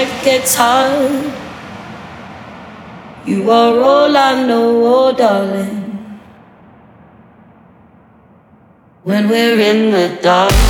life gets hard. You are all I know, oh darling. When we're in the dark.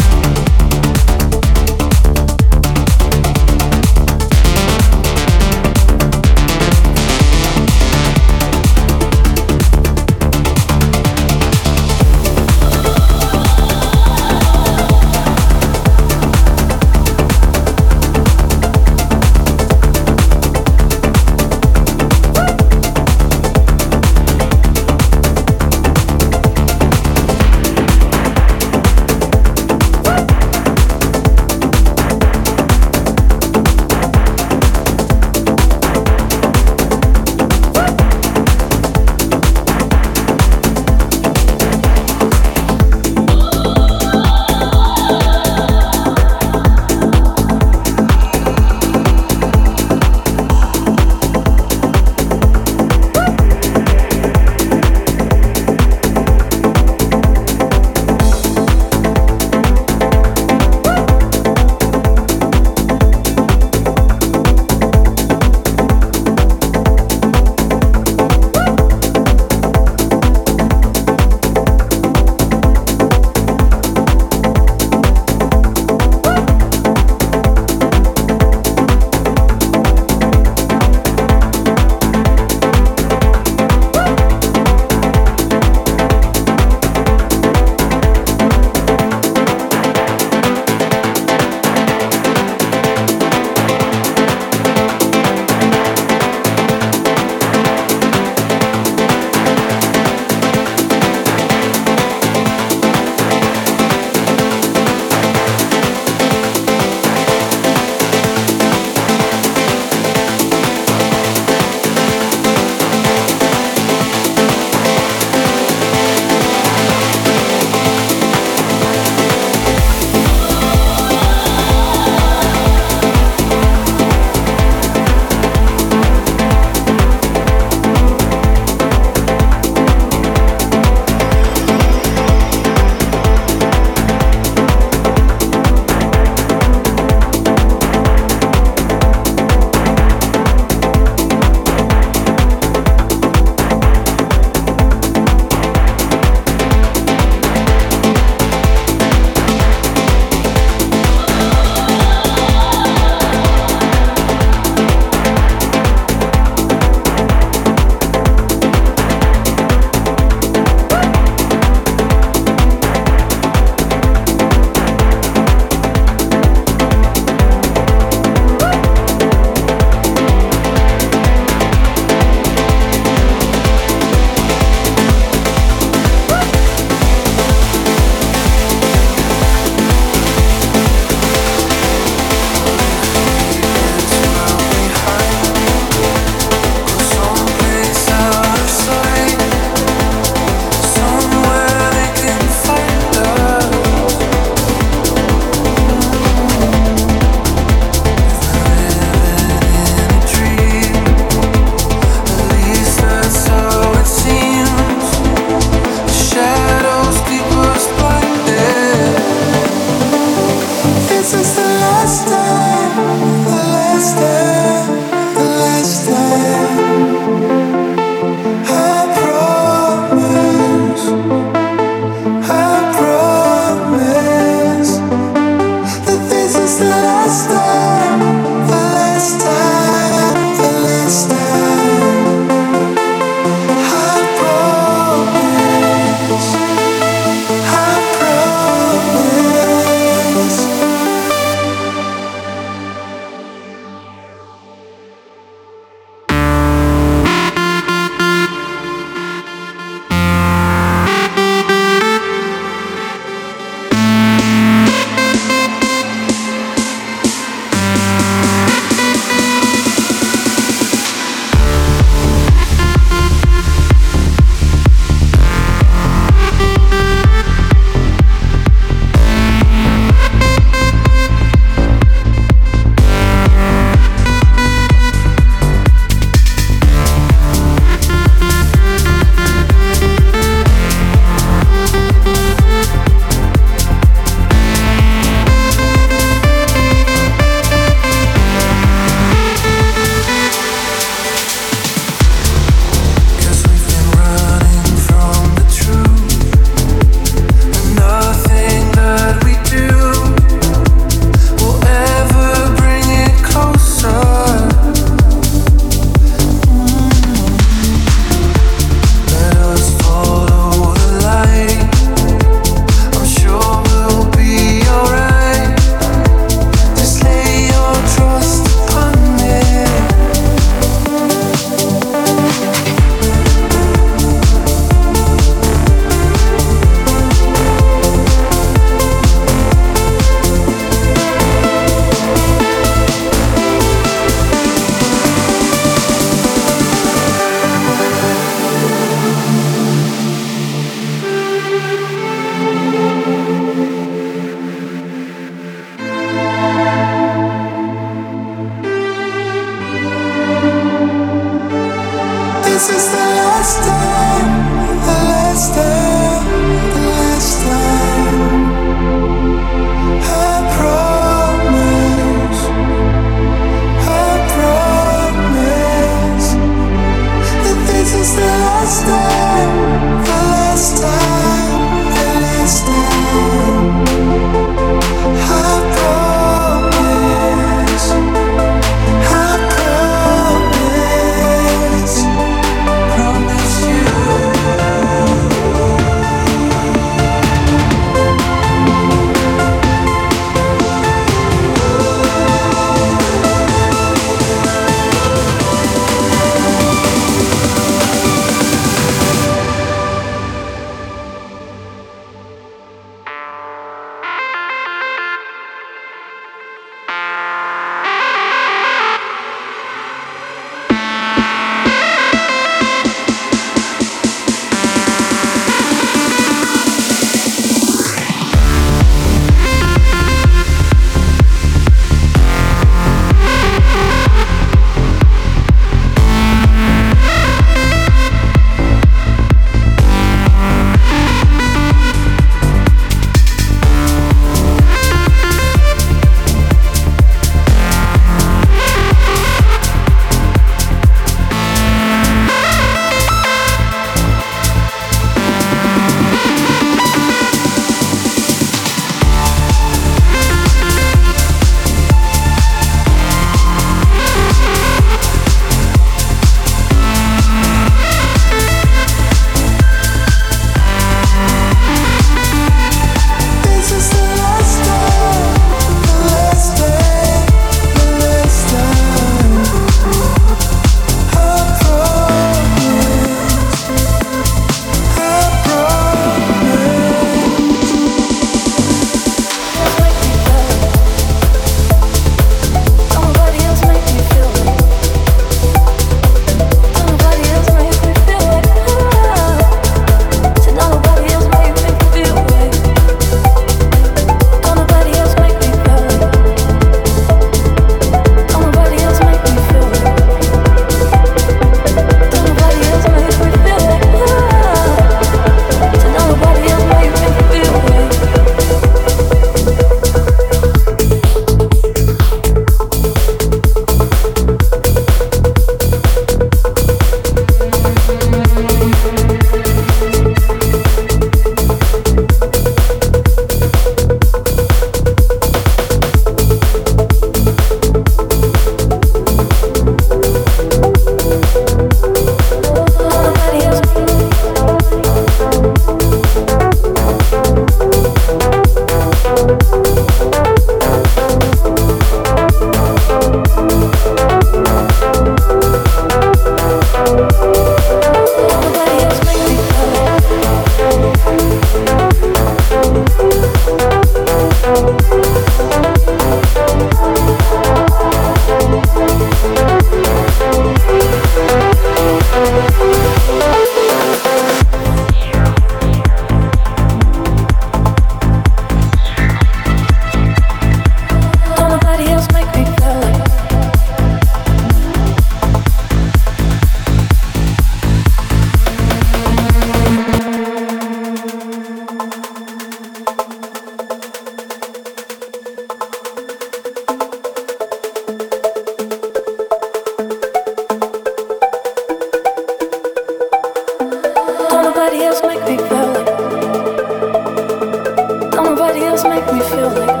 Don't nobody else make me feel like oh.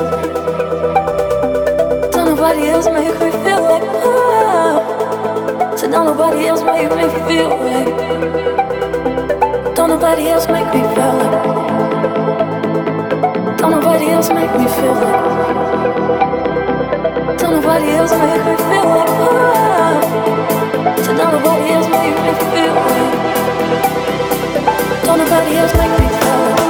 don't nobody else make me feel like Don't nobody else make me feel like Don't nobody else make me feel like Don't nobody else make me feel like oh. Don't nobody else make me feel like Don't nobody else make me feel like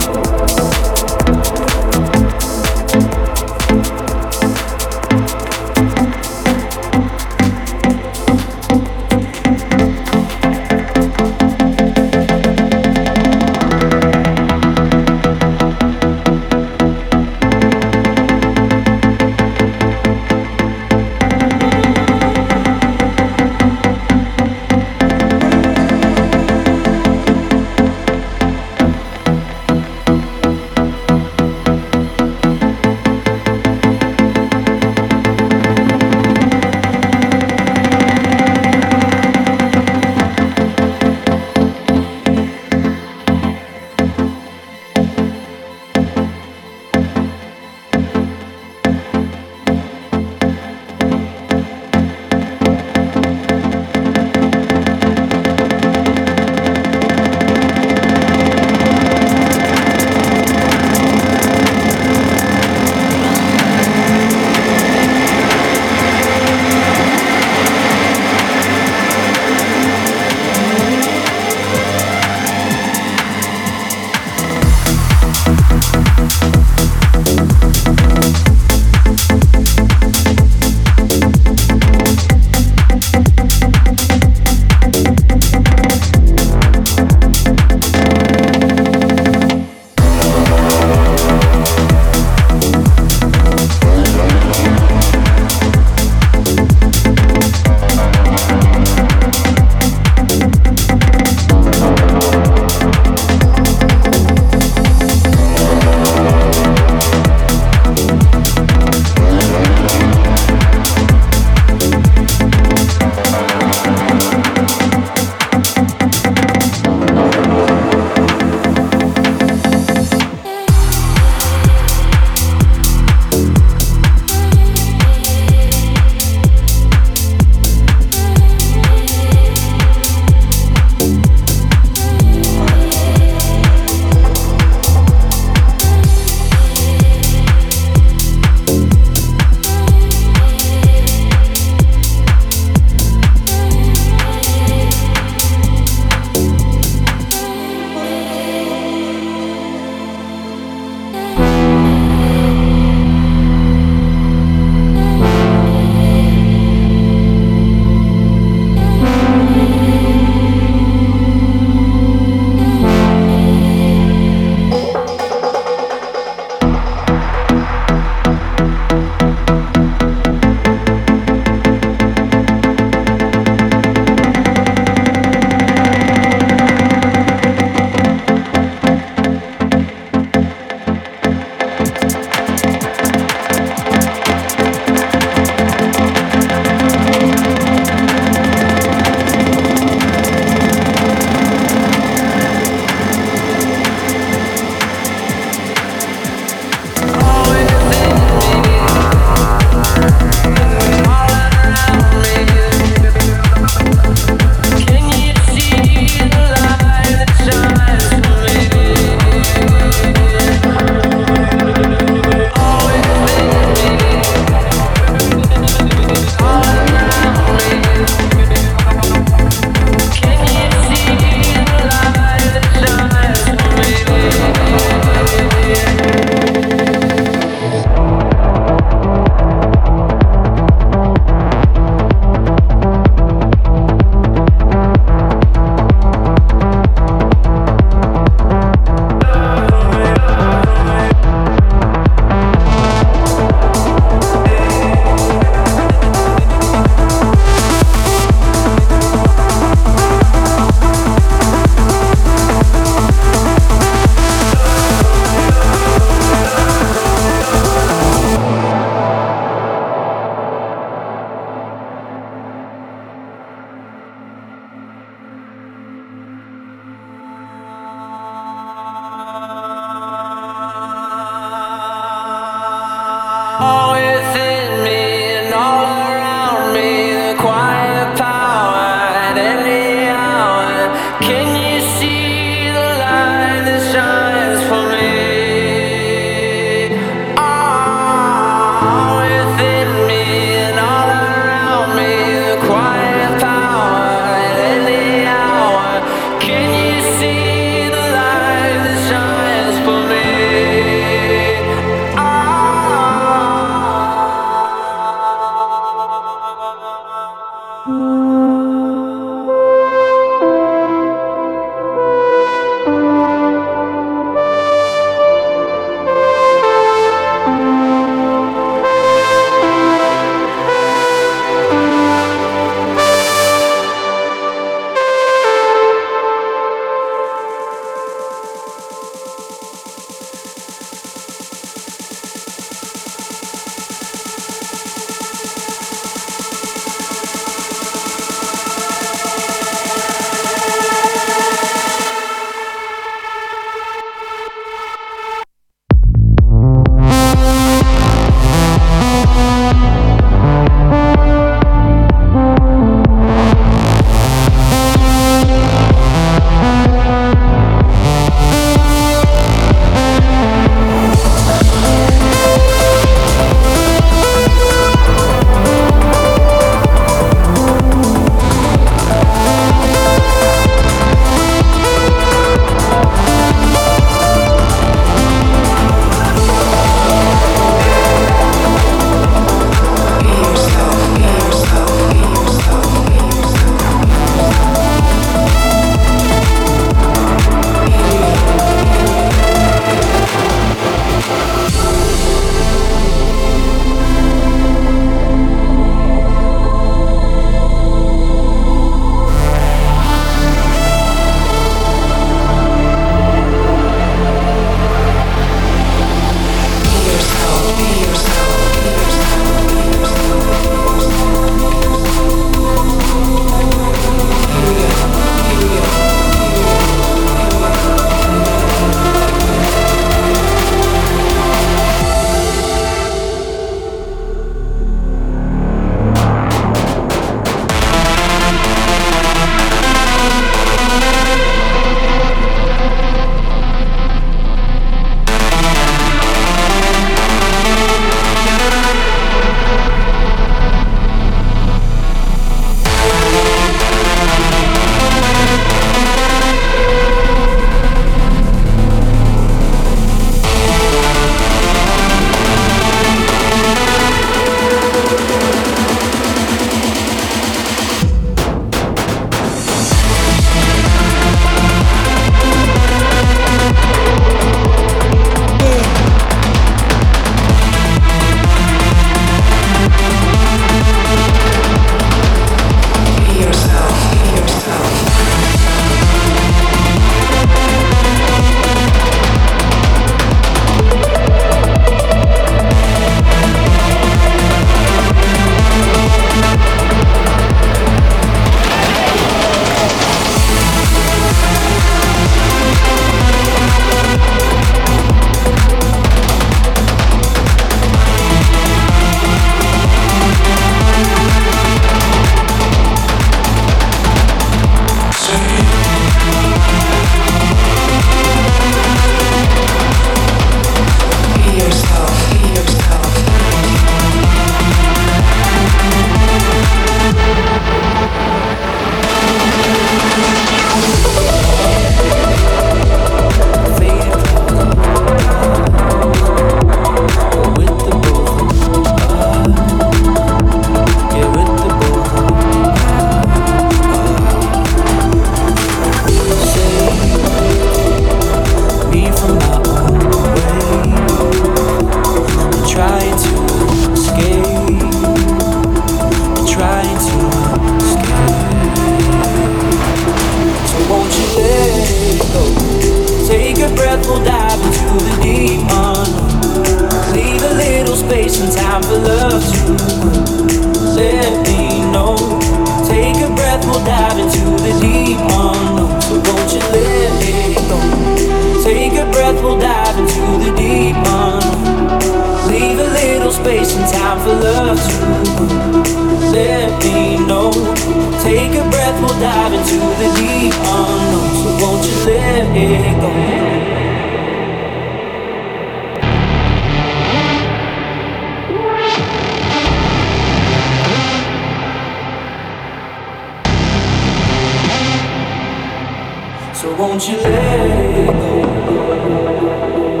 won't you let it go?